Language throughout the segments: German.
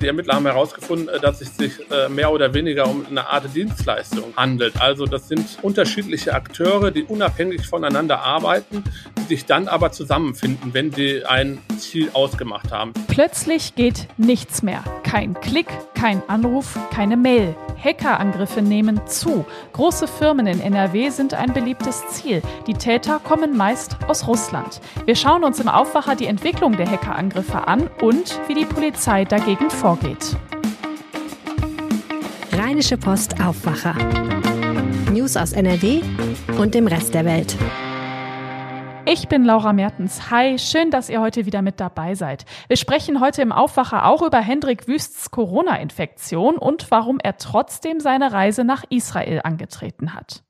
Die Ermittler haben herausgefunden, äh, dass es sich äh, mehr oder weniger um eine Art Dienstleistung handelt. Also das sind unterschiedliche Akteure, die unabhängig voneinander arbeiten, die sich dann aber zusammenfinden, wenn sie ein Ziel ausgemacht haben. Plötzlich geht nichts mehr. Kein Klick, kein Anruf, keine Mail. Hackerangriffe nehmen zu. Große Firmen in NRW sind ein beliebtes Ziel. Die Täter kommen meist aus Russland. Wir schauen uns im Aufwacher die Entwicklung der Hackerangriffe an und wie die Polizei dagegen vorgeht. Rheinische Post Aufwacher. News aus NRW und dem Rest der Welt. Ich bin Laura Mertens. Hi, schön, dass ihr heute wieder mit dabei seid. Wir sprechen heute im Aufwacher auch über Hendrik Wüsts Corona-Infektion und warum er trotzdem seine Reise nach Israel angetreten hat.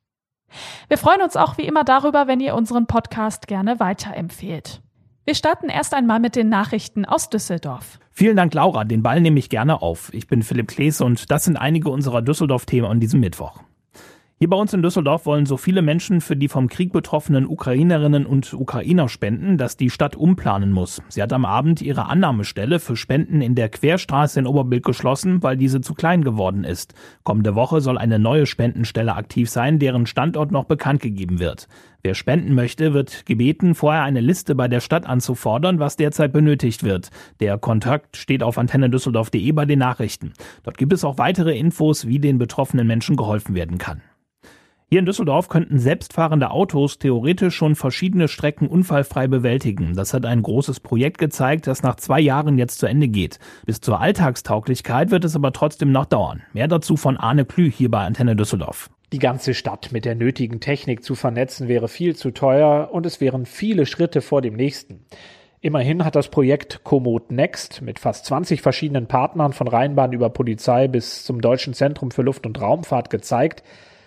Wir freuen uns auch wie immer darüber, wenn ihr unseren Podcast gerne weiterempfehlt. Wir starten erst einmal mit den Nachrichten aus Düsseldorf. Vielen Dank, Laura. Den Ball nehme ich gerne auf. Ich bin Philipp Klees und das sind einige unserer Düsseldorf-Themen an diesem Mittwoch. Hier bei uns in Düsseldorf wollen so viele Menschen für die vom Krieg betroffenen Ukrainerinnen und Ukrainer spenden, dass die Stadt umplanen muss. Sie hat am Abend ihre Annahmestelle für Spenden in der Querstraße in Oberbild geschlossen, weil diese zu klein geworden ist. Kommende Woche soll eine neue Spendenstelle aktiv sein, deren Standort noch bekannt gegeben wird. Wer spenden möchte, wird gebeten, vorher eine Liste bei der Stadt anzufordern, was derzeit benötigt wird. Der Kontakt steht auf antennedüsseldorf.de bei den Nachrichten. Dort gibt es auch weitere Infos, wie den betroffenen Menschen geholfen werden kann. Hier in Düsseldorf könnten selbstfahrende Autos theoretisch schon verschiedene Strecken unfallfrei bewältigen. Das hat ein großes Projekt gezeigt, das nach zwei Jahren jetzt zu Ende geht. Bis zur Alltagstauglichkeit wird es aber trotzdem noch dauern. Mehr dazu von Arne Klü hier bei Antenne Düsseldorf. Die ganze Stadt mit der nötigen Technik zu vernetzen wäre viel zu teuer und es wären viele Schritte vor dem nächsten. Immerhin hat das Projekt Komoot Next mit fast 20 verschiedenen Partnern von Rheinbahn über Polizei bis zum Deutschen Zentrum für Luft- und Raumfahrt gezeigt,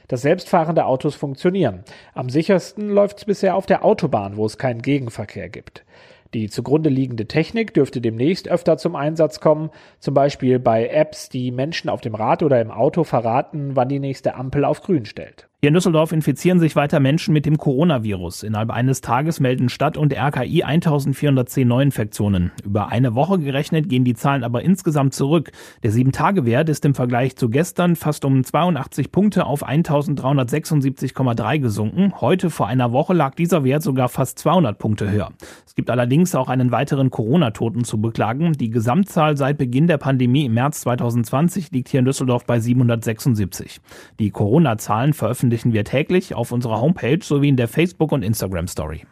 dass selbstfahrende Autos funktionieren. Am sichersten läuft es bisher auf der Autobahn, wo es keinen Gegenverkehr gibt. Die zugrunde liegende Technik dürfte demnächst öfter zum Einsatz kommen, zum Beispiel bei Apps, die Menschen auf dem Rad oder im Auto verraten, wann die nächste Ampel auf grün stellt. Hier in Düsseldorf infizieren sich weiter Menschen mit dem Coronavirus. Innerhalb eines Tages melden Stadt und RKI 1410 Neuinfektionen. Über eine Woche gerechnet gehen die Zahlen aber insgesamt zurück. Der 7-Tage-Wert ist im Vergleich zu gestern fast um 82 Punkte auf 1376,3 gesunken. Heute vor einer Woche lag dieser Wert sogar fast 200 Punkte höher. Es gibt allerdings auch einen weiteren Corona-Toten zu beklagen. Die Gesamtzahl seit Beginn der Pandemie im März 2020 liegt hier in Düsseldorf bei 776. Die Corona-Zahlen veröffentlichen veröffentlichen wir täglich auf unserer Homepage sowie in der Facebook- und Instagram-Story.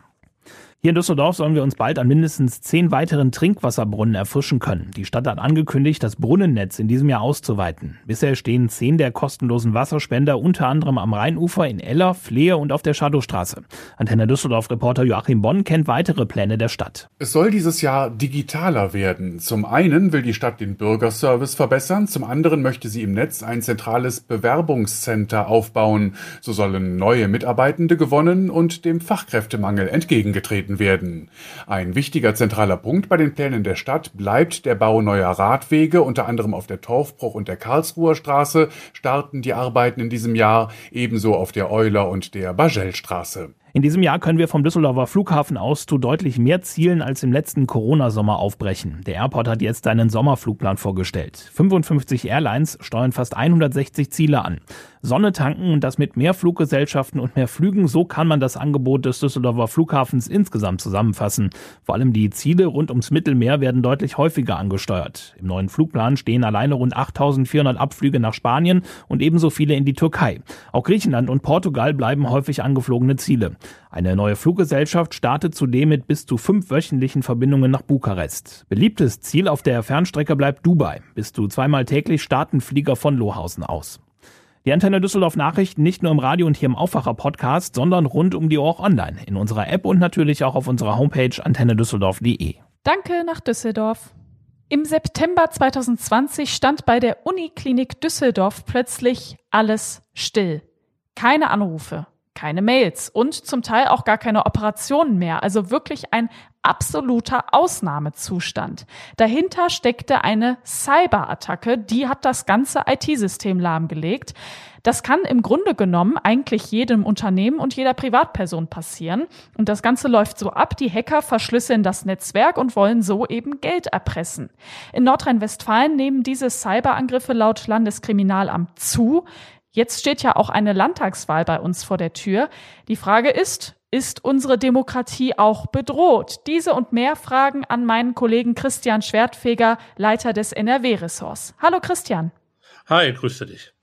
Hier in Düsseldorf sollen wir uns bald an mindestens zehn weiteren Trinkwasserbrunnen erfrischen können. Die Stadt hat angekündigt, das Brunnennetz in diesem Jahr auszuweiten. Bisher stehen zehn der kostenlosen Wasserspender unter anderem am Rheinufer in Eller, Flehe und auf der Schadowstraße. Antenne Düsseldorf-Reporter Joachim Bonn kennt weitere Pläne der Stadt. Es soll dieses Jahr digitaler werden. Zum einen will die Stadt den Bürgerservice verbessern, zum anderen möchte sie im Netz ein zentrales Bewerbungscenter aufbauen. So sollen neue Mitarbeitende gewonnen und dem Fachkräftemangel entgegengetreten angetreten werden. Ein wichtiger zentraler Punkt bei den Plänen der Stadt bleibt der Bau neuer Radwege, unter anderem auf der Torfbruch und der Karlsruher Straße starten die Arbeiten in diesem Jahr, ebenso auf der Euler und der Bagelstraße. In diesem Jahr können wir vom Düsseldorfer Flughafen aus zu deutlich mehr Zielen als im letzten Corona-Sommer aufbrechen. Der Airport hat jetzt einen Sommerflugplan vorgestellt. 55 Airlines steuern fast 160 Ziele an. Sonne tanken und das mit mehr Fluggesellschaften und mehr Flügen, so kann man das Angebot des Düsseldorfer Flughafens insgesamt zusammenfassen. Vor allem die Ziele rund ums Mittelmeer werden deutlich häufiger angesteuert. Im neuen Flugplan stehen alleine rund 8400 Abflüge nach Spanien und ebenso viele in die Türkei. Auch Griechenland und Portugal bleiben häufig angeflogene Ziele. Eine neue Fluggesellschaft startet zudem mit bis zu fünf wöchentlichen Verbindungen nach Bukarest. Beliebtes Ziel auf der Fernstrecke bleibt Dubai. Bis zu zweimal täglich starten Flieger von Lohausen aus. Die Antenne Düsseldorf Nachrichten nicht nur im Radio und hier im Aufwacher Podcast, sondern rund um die Uhr auch online. In unserer App und natürlich auch auf unserer Homepage antennedüsseldorf.de. Danke nach Düsseldorf. Im September 2020 stand bei der Uniklinik Düsseldorf plötzlich alles still. Keine Anrufe, keine Mails und zum Teil auch gar keine Operationen mehr. Also wirklich ein absoluter Ausnahmezustand. Dahinter steckte eine Cyberattacke, die hat das ganze IT-System lahmgelegt. Das kann im Grunde genommen eigentlich jedem Unternehmen und jeder Privatperson passieren. Und das Ganze läuft so ab, die Hacker verschlüsseln das Netzwerk und wollen so eben Geld erpressen. In Nordrhein-Westfalen nehmen diese Cyberangriffe laut Landeskriminalamt zu. Jetzt steht ja auch eine Landtagswahl bei uns vor der Tür. Die Frage ist, ist unsere Demokratie auch bedroht? Diese und mehr Fragen an meinen Kollegen Christian Schwertfeger, Leiter des NRW-Ressorts. Hallo Christian. Hi, grüße dich.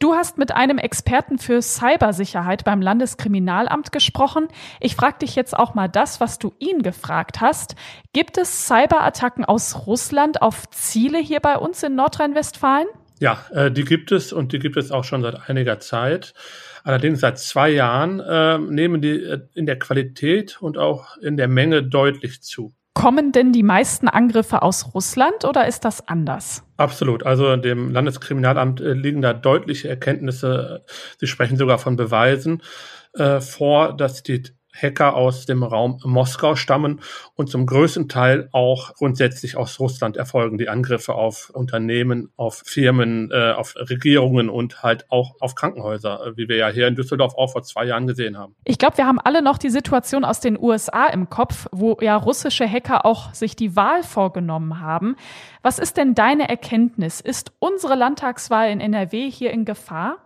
Du hast mit einem Experten für Cybersicherheit beim Landeskriminalamt gesprochen. Ich frage dich jetzt auch mal das, was du ihn gefragt hast. Gibt es Cyberattacken aus Russland auf Ziele hier bei uns in Nordrhein-Westfalen? Ja, äh, die gibt es und die gibt es auch schon seit einiger Zeit. Allerdings seit zwei Jahren äh, nehmen die äh, in der Qualität und auch in der Menge deutlich zu. Kommen denn die meisten Angriffe aus Russland oder ist das anders? Absolut. Also dem Landeskriminalamt äh, liegen da deutliche Erkenntnisse. Sie sprechen sogar von Beweisen äh, vor, dass die Hacker aus dem Raum Moskau stammen und zum größten Teil auch grundsätzlich aus Russland erfolgen die Angriffe auf Unternehmen, auf Firmen, äh, auf Regierungen und halt auch auf Krankenhäuser, äh, wie wir ja hier in Düsseldorf auch vor zwei Jahren gesehen haben. Ich glaube, wir haben alle noch die Situation aus den USA im Kopf, wo ja russische Hacker auch sich die Wahl vorgenommen haben. Was ist denn deine Erkenntnis? Ist unsere Landtagswahl in NRW hier in Gefahr?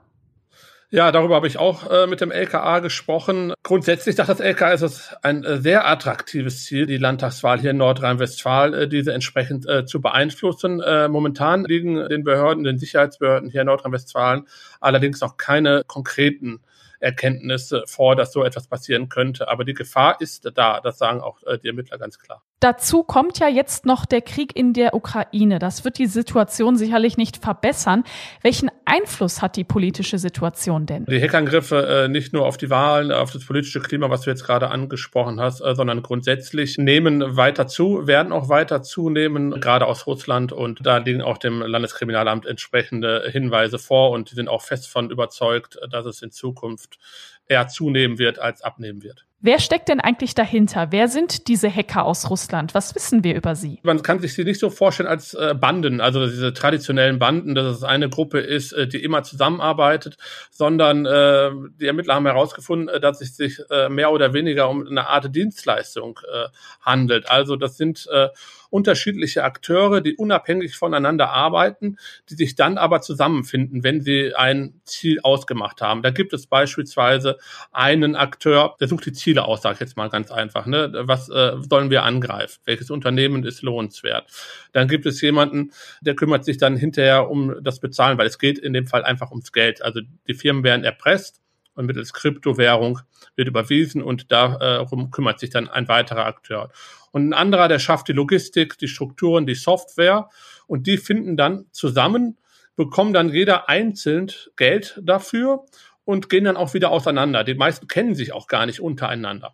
Ja, darüber habe ich auch äh, mit dem LKA gesprochen. Grundsätzlich sagt das LKA, ist es ein äh, sehr attraktives Ziel, die Landtagswahl hier in Nordrhein-Westfalen, äh, diese entsprechend äh, zu beeinflussen. Äh, momentan liegen den Behörden, den Sicherheitsbehörden hier in Nordrhein-Westfalen allerdings noch keine konkreten Erkenntnisse vor, dass so etwas passieren könnte. Aber die Gefahr ist da, das sagen auch äh, die Ermittler ganz klar. Dazu kommt ja jetzt noch der Krieg in der Ukraine. Das wird die Situation sicherlich nicht verbessern. Welchen Einfluss hat die politische Situation denn? Die Hackerangriffe äh, nicht nur auf die Wahlen, auf das politische Klima, was du jetzt gerade angesprochen hast, äh, sondern grundsätzlich nehmen weiter zu, werden auch weiter zunehmen, gerade aus Russland. Und da liegen auch dem Landeskriminalamt entsprechende Hinweise vor und die sind auch fest von überzeugt, dass es in Zukunft eher zunehmen wird als abnehmen wird. Wer steckt denn eigentlich dahinter? Wer sind diese Hacker aus Russland? Was wissen wir über sie? Man kann sich sie nicht so vorstellen als äh, Banden, also diese traditionellen Banden, dass es eine Gruppe ist, äh, die immer zusammenarbeitet, sondern äh, die Ermittler haben herausgefunden, äh, dass es sich mehr oder weniger um eine Art Dienstleistung handelt. Also das sind unterschiedliche Akteure, die unabhängig voneinander arbeiten, die sich dann aber zusammenfinden, wenn sie ein Ziel ausgemacht haben. Da gibt es beispielsweise einen Akteur, der sucht die Ziele aus, sage ich jetzt mal ganz einfach. Ne? Was äh, sollen wir angreifen? Welches Unternehmen ist lohnenswert? Dann gibt es jemanden, der kümmert sich dann hinterher um das Bezahlen, weil es geht in dem Fall einfach ums Geld. Also die Firmen werden erpresst und mittels Kryptowährung wird überwiesen und darum kümmert sich dann ein weiterer Akteur. Und ein anderer, der schafft die Logistik, die Strukturen, die Software und die finden dann zusammen, bekommen dann jeder einzeln Geld dafür und gehen dann auch wieder auseinander. Die meisten kennen sich auch gar nicht untereinander.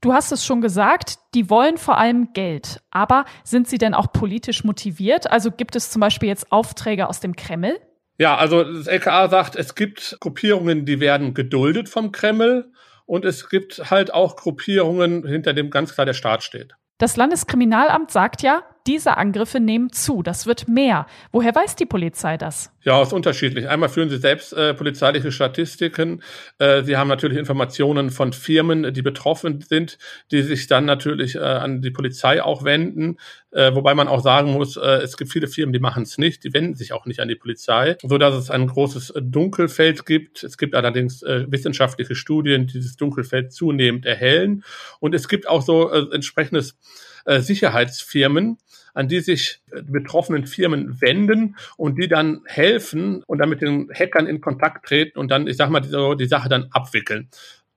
Du hast es schon gesagt, die wollen vor allem Geld. Aber sind sie denn auch politisch motiviert? Also gibt es zum Beispiel jetzt Aufträge aus dem Kreml? Ja, also das LKA sagt, es gibt Gruppierungen, die werden geduldet vom Kreml und es gibt halt auch Gruppierungen, hinter dem ganz klar der Staat steht. Das Landeskriminalamt sagt ja, diese Angriffe nehmen zu. Das wird mehr. Woher weiß die Polizei das? Ja, ist unterschiedlich. Einmal führen sie selbst äh, polizeiliche Statistiken. Äh, sie haben natürlich Informationen von Firmen, die betroffen sind, die sich dann natürlich äh, an die Polizei auch wenden. Äh, wobei man auch sagen muss, äh, es gibt viele Firmen, die machen es nicht, die wenden sich auch nicht an die Polizei, so dass es ein großes Dunkelfeld gibt. Es gibt allerdings äh, wissenschaftliche Studien, die dieses Dunkelfeld zunehmend erhellen. Und es gibt auch so äh, entsprechendes äh, Sicherheitsfirmen, an die sich die betroffenen Firmen wenden und die dann helfen und dann mit den Hackern in Kontakt treten und dann, ich sag mal, die, die Sache dann abwickeln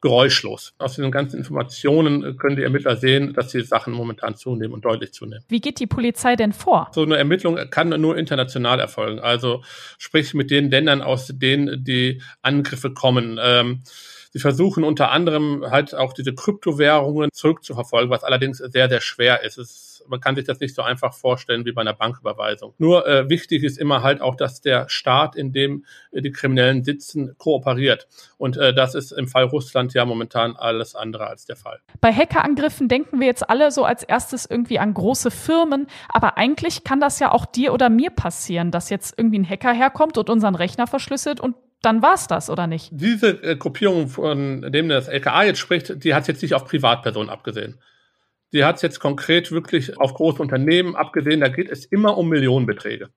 geräuschlos. Aus den ganzen Informationen können die Ermittler sehen, dass die Sachen momentan zunehmen und deutlich zunehmen. Wie geht die Polizei denn vor? So eine Ermittlung kann nur international erfolgen. Also sprich mit den Ländern, aus denen die Angriffe kommen. Ähm, Sie versuchen unter anderem halt auch diese Kryptowährungen zurückzuverfolgen, was allerdings sehr, sehr schwer ist. Es man kann sich das nicht so einfach vorstellen wie bei einer Banküberweisung. Nur äh, wichtig ist immer halt auch, dass der Staat, in dem äh, die Kriminellen sitzen, kooperiert. Und äh, das ist im Fall Russland ja momentan alles andere als der Fall. Bei Hackerangriffen denken wir jetzt alle so als erstes irgendwie an große Firmen, aber eigentlich kann das ja auch dir oder mir passieren, dass jetzt irgendwie ein Hacker herkommt und unseren Rechner verschlüsselt und dann war's das, oder nicht? Diese äh, Gruppierung, von dem das LKA jetzt spricht, die hat jetzt nicht auf Privatpersonen abgesehen. Die hat jetzt konkret wirklich auf große Unternehmen abgesehen. Da geht es immer um Millionenbeträge.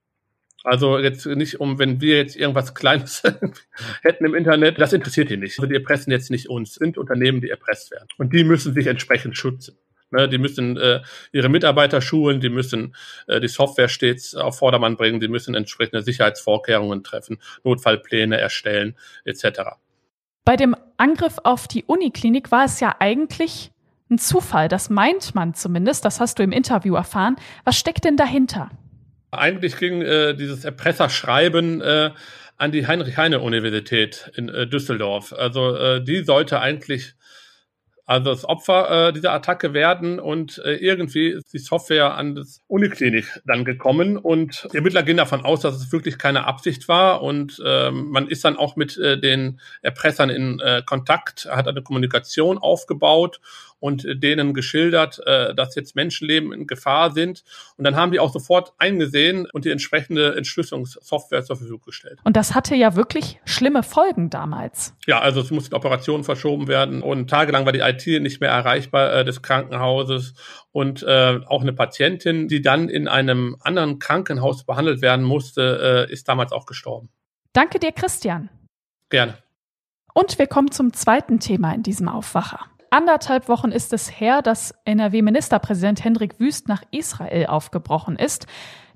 Also jetzt nicht um, wenn wir jetzt irgendwas Kleines hätten im Internet, das interessiert die nicht. Also die erpressen jetzt nicht uns, sind Unternehmen, die erpresst werden. Und die müssen sich entsprechend schützen. Ne, die müssen äh, ihre Mitarbeiter schulen, die müssen äh, die Software stets auf Vordermann bringen, die müssen entsprechende Sicherheitsvorkehrungen treffen, Notfallpläne erstellen, etc. Bei dem Angriff auf die Uniklinik war es ja eigentlich ein Zufall. Das meint man zumindest, das hast du im Interview erfahren. Was steckt denn dahinter? Eigentlich ging äh, dieses Erpresserschreiben äh, an die Heinrich-Heine-Universität in äh, Düsseldorf. Also äh, die sollte eigentlich also das Opfer äh, dieser Attacke werden und äh, irgendwie ist die Software an das Uniklinik dann gekommen und die Ermittler gehen davon aus, dass es wirklich keine Absicht war und ähm, man ist dann auch mit den Erpressern in Kontakt, hat eine Kommunikation aufgebaut und denen geschildert, äh, dass jetzt Menschenleben in Gefahr sind. Und dann haben die auch sofort eingesehen und die entsprechende Entschlüsselungssoftware zur Verfügung gestellt. Und das hatte ja wirklich schlimme Folgen damals. Ja, also es mussten Operationen verschoben werden und tagelang war die IT nicht mehr erreichbar äh, des Krankenhauses und äh, auch eine Patientin, die dann in einem anderen Krankenhaus behandelt werden musste, äh, ist damals auch gestorben. Danke dir, Christian. Gerne. Und wir kommen zum zweiten Thema in diesem Aufwacher. Anderthalb Wochen ist es her, dass NRW-Ministerpräsident Hendrik Wüst nach Israel aufgebrochen ist.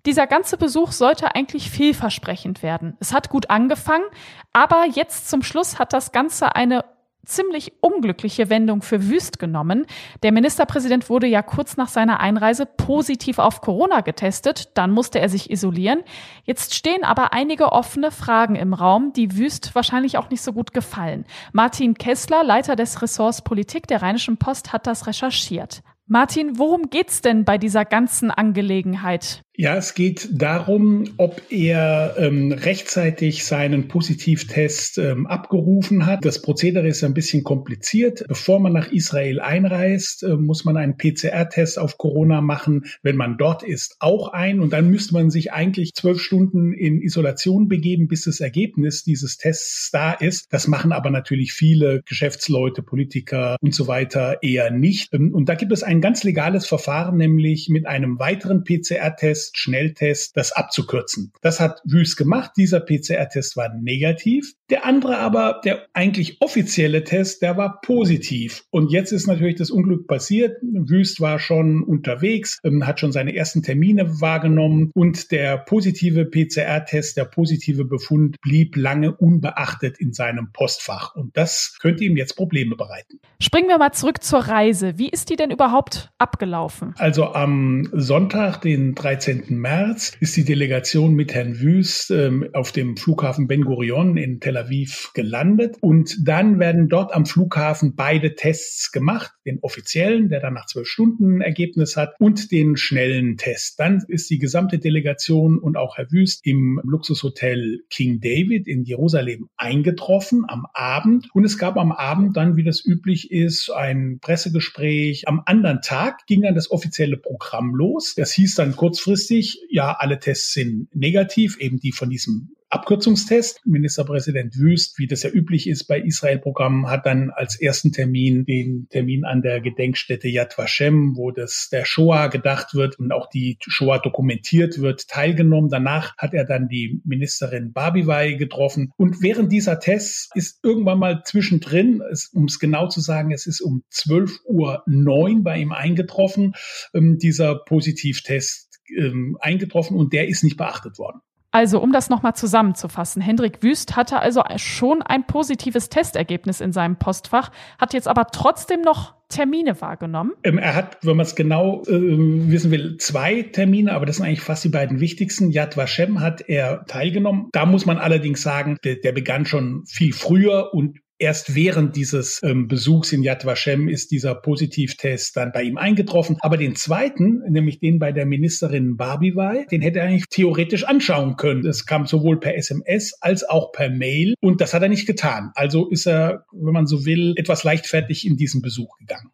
Dieser ganze Besuch sollte eigentlich vielversprechend werden. Es hat gut angefangen, aber jetzt zum Schluss hat das Ganze eine ziemlich unglückliche Wendung für Wüst genommen. Der Ministerpräsident wurde ja kurz nach seiner Einreise positiv auf Corona getestet, dann musste er sich isolieren. Jetzt stehen aber einige offene Fragen im Raum, die Wüst wahrscheinlich auch nicht so gut gefallen. Martin Kessler, Leiter des Ressorts Politik der Rheinischen Post, hat das recherchiert. Martin, worum geht's denn bei dieser ganzen Angelegenheit? Ja, es geht darum, ob er ähm, rechtzeitig seinen Positivtest ähm, abgerufen hat. Das Prozedere ist ein bisschen kompliziert. Bevor man nach Israel einreist, äh, muss man einen PCR-Test auf Corona machen. Wenn man dort ist, auch ein. Und dann müsste man sich eigentlich zwölf Stunden in Isolation begeben, bis das Ergebnis dieses Tests da ist. Das machen aber natürlich viele Geschäftsleute, Politiker und so weiter eher nicht. Ähm, und da gibt es ein ganz legales Verfahren, nämlich mit einem weiteren PCR-Test Test, Schnelltest, das abzukürzen. Das hat Wüst gemacht. Dieser PCR-Test war negativ. Der andere aber, der eigentlich offizielle Test, der war positiv. Und jetzt ist natürlich das Unglück passiert. Wüst war schon unterwegs, ähm, hat schon seine ersten Termine wahrgenommen und der positive PCR-Test, der positive Befund blieb lange unbeachtet in seinem Postfach. Und das könnte ihm jetzt Probleme bereiten. Springen wir mal zurück zur Reise. Wie ist die denn überhaupt abgelaufen? Also am Sonntag, den 13. März ist die Delegation mit Herrn Wüst ähm, auf dem Flughafen Ben Gurion in Tel Aviv gelandet. Und dann werden dort am Flughafen beide Tests gemacht. Den offiziellen, der dann nach zwölf Stunden ein Ergebnis hat, und den schnellen Test. Dann ist die gesamte Delegation und auch Herr Wüst im Luxushotel King David in Jerusalem eingetroffen am Abend. Und es gab am Abend dann, wie das üblich ist, ein Pressegespräch. Am anderen Tag ging dann das offizielle Programm los. Das hieß dann kurzfristig, kurzfristig, ja, alle Tests sind negativ, eben die von diesem Abkürzungstest. Ministerpräsident Wüst, wie das ja üblich ist bei Israel-Programmen, hat dann als ersten Termin den Termin an der Gedenkstätte Yad Vashem, wo das der Shoah gedacht wird und auch die Shoah dokumentiert wird, teilgenommen. Danach hat er dann die Ministerin Barbivai getroffen. Und während dieser Tests ist irgendwann mal zwischendrin, um es genau zu sagen, es ist um 12.09 Uhr bei ihm eingetroffen, ähm, dieser Positivtest ähm, eingetroffen und der ist nicht beachtet worden. Also, um das nochmal zusammenzufassen, Hendrik Wüst hatte also schon ein positives Testergebnis in seinem Postfach, hat jetzt aber trotzdem noch Termine wahrgenommen. Ähm, er hat, wenn man es genau äh, wissen will, zwei Termine, aber das sind eigentlich fast die beiden wichtigsten. Yad Vashem hat er teilgenommen. Da muss man allerdings sagen, der, der begann schon viel früher und erst während dieses ähm, Besuchs in Yad Vashem ist dieser Positivtest dann bei ihm eingetroffen. Aber den zweiten, nämlich den bei der Ministerin Barbivai, den hätte er eigentlich theoretisch anschauen können. Es kam sowohl per SMS als auch per Mail und das hat er nicht getan. Also ist er, wenn man so will, etwas leichtfertig in diesen Besuch gegangen.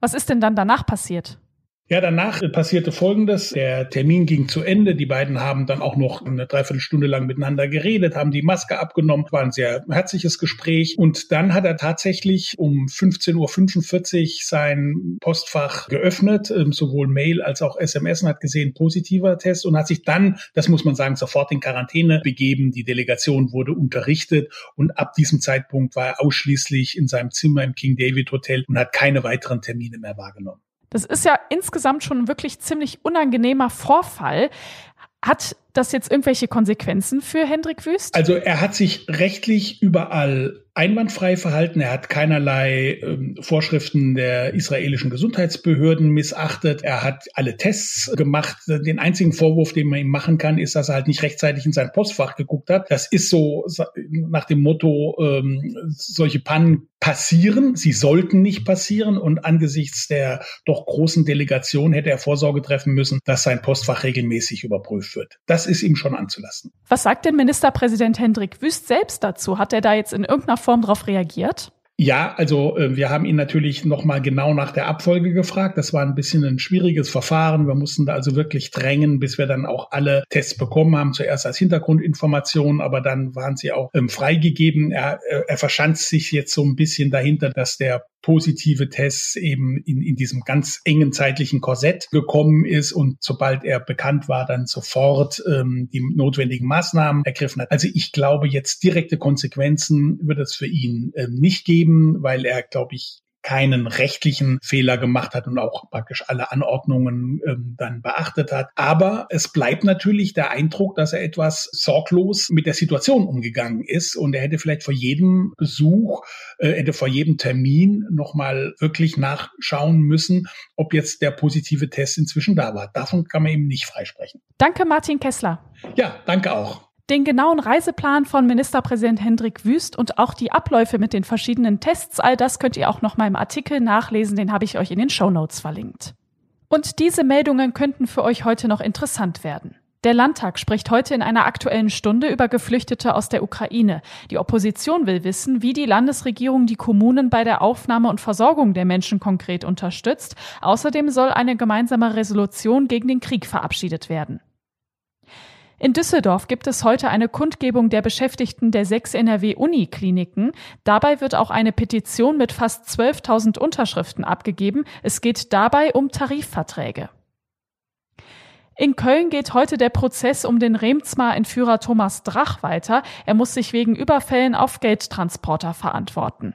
Was ist denn dann danach passiert? Ja, danach passierte Folgendes. Der Termin ging zu Ende. Die beiden haben dann auch noch eine Dreiviertelstunde lang miteinander geredet, haben die Maske abgenommen. War ein sehr herzliches Gespräch. Und dann hat er tatsächlich um 15.45 Uhr sein Postfach geöffnet, ähm, sowohl Mail als auch SMS und hat gesehen, positiver Test und hat sich dann, das muss man sagen, sofort in Quarantäne begeben. Die Delegation wurde unterrichtet und ab diesem Zeitpunkt war er ausschließlich in seinem Zimmer im King David Hotel und hat keine weiteren Termine mehr wahrgenommen. Das ist ja insgesamt schon wirklich ziemlich unangenehmer Vorfall. Hat das jetzt irgendwelche Konsequenzen für Hendrik Wüst? Also er hat sich rechtlich überall einwandfrei verhalten. Er hat keinerlei ähm, Vorschriften der israelischen Gesundheitsbehörden missachtet. Er hat alle Tests gemacht. Den einzigen Vorwurf, den man ihm machen kann, ist, dass er halt nicht rechtzeitig in sein Postfach geguckt hat. Das ist so nach dem Motto, ähm, solche Pannen passieren. Sie sollten nicht passieren. Und angesichts der doch großen Delegation hätte er Vorsorge treffen müssen, dass sein Postfach regelmäßig überprüft wird. Das ist ihm schon anzulassen. Was sagt denn Ministerpräsident Hendrik Wüst selbst dazu? Hat er da jetzt in irgendeiner Form darauf reagiert? Ja, also äh, wir haben ihn natürlich nochmal genau nach der Abfolge gefragt. Das war ein bisschen ein schwieriges Verfahren. Wir mussten da also wirklich drängen, bis wir dann auch alle Tests bekommen haben. Zuerst als Hintergrundinformation, aber dann waren sie auch ähm, freigegeben. Er, äh, er verschanzt sich jetzt so ein bisschen dahinter, dass der positive Tests eben in, in diesem ganz engen zeitlichen Korsett gekommen ist und sobald er bekannt war, dann sofort ähm, die notwendigen Maßnahmen ergriffen hat. Also ich glaube, jetzt direkte Konsequenzen wird es für ihn ähm, nicht geben, weil er, glaube ich, keinen rechtlichen Fehler gemacht hat und auch praktisch alle Anordnungen ähm, dann beachtet hat. Aber es bleibt natürlich der Eindruck, dass er etwas sorglos mit der Situation umgegangen ist und er hätte vielleicht vor jedem Besuch, äh, hätte vor jedem Termin nochmal wirklich nachschauen müssen, ob jetzt der positive Test inzwischen da war. Davon kann man ihm nicht freisprechen. Danke, Martin Kessler. Ja, danke auch. Den genauen Reiseplan von Ministerpräsident Hendrik Wüst und auch die Abläufe mit den verschiedenen Tests, all das könnt ihr auch noch mal im Artikel nachlesen, den habe ich euch in den Show Notes verlinkt. Und diese Meldungen könnten für euch heute noch interessant werden. Der Landtag spricht heute in einer aktuellen Stunde über Geflüchtete aus der Ukraine. Die Opposition will wissen, wie die Landesregierung die Kommunen bei der Aufnahme und Versorgung der Menschen konkret unterstützt. Außerdem soll eine gemeinsame Resolution gegen den Krieg verabschiedet werden. In Düsseldorf gibt es heute eine Kundgebung der Beschäftigten der sechs NRW-Unikliniken. Dabei wird auch eine Petition mit fast 12.000 Unterschriften abgegeben. Es geht dabei um Tarifverträge. In Köln geht heute der Prozess um den Remzmar-Entführer Thomas Drach weiter. Er muss sich wegen Überfällen auf Geldtransporter verantworten.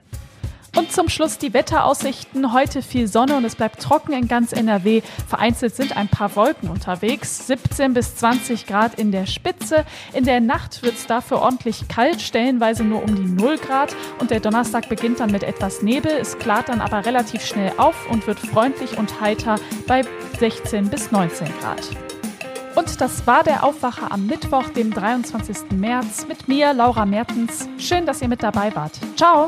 Und zum Schluss die Wetteraussichten. Heute viel Sonne und es bleibt trocken in ganz NRW. Vereinzelt sind ein paar Wolken unterwegs. 17 bis 20 Grad in der Spitze. In der Nacht wird es dafür ordentlich kalt, stellenweise nur um die 0 Grad. Und der Donnerstag beginnt dann mit etwas Nebel. Es klart dann aber relativ schnell auf und wird freundlich und heiter bei 16 bis 19 Grad. Und das war der Aufwacher am Mittwoch, dem 23. März, mit mir, Laura Mertens. Schön, dass ihr mit dabei wart. Ciao!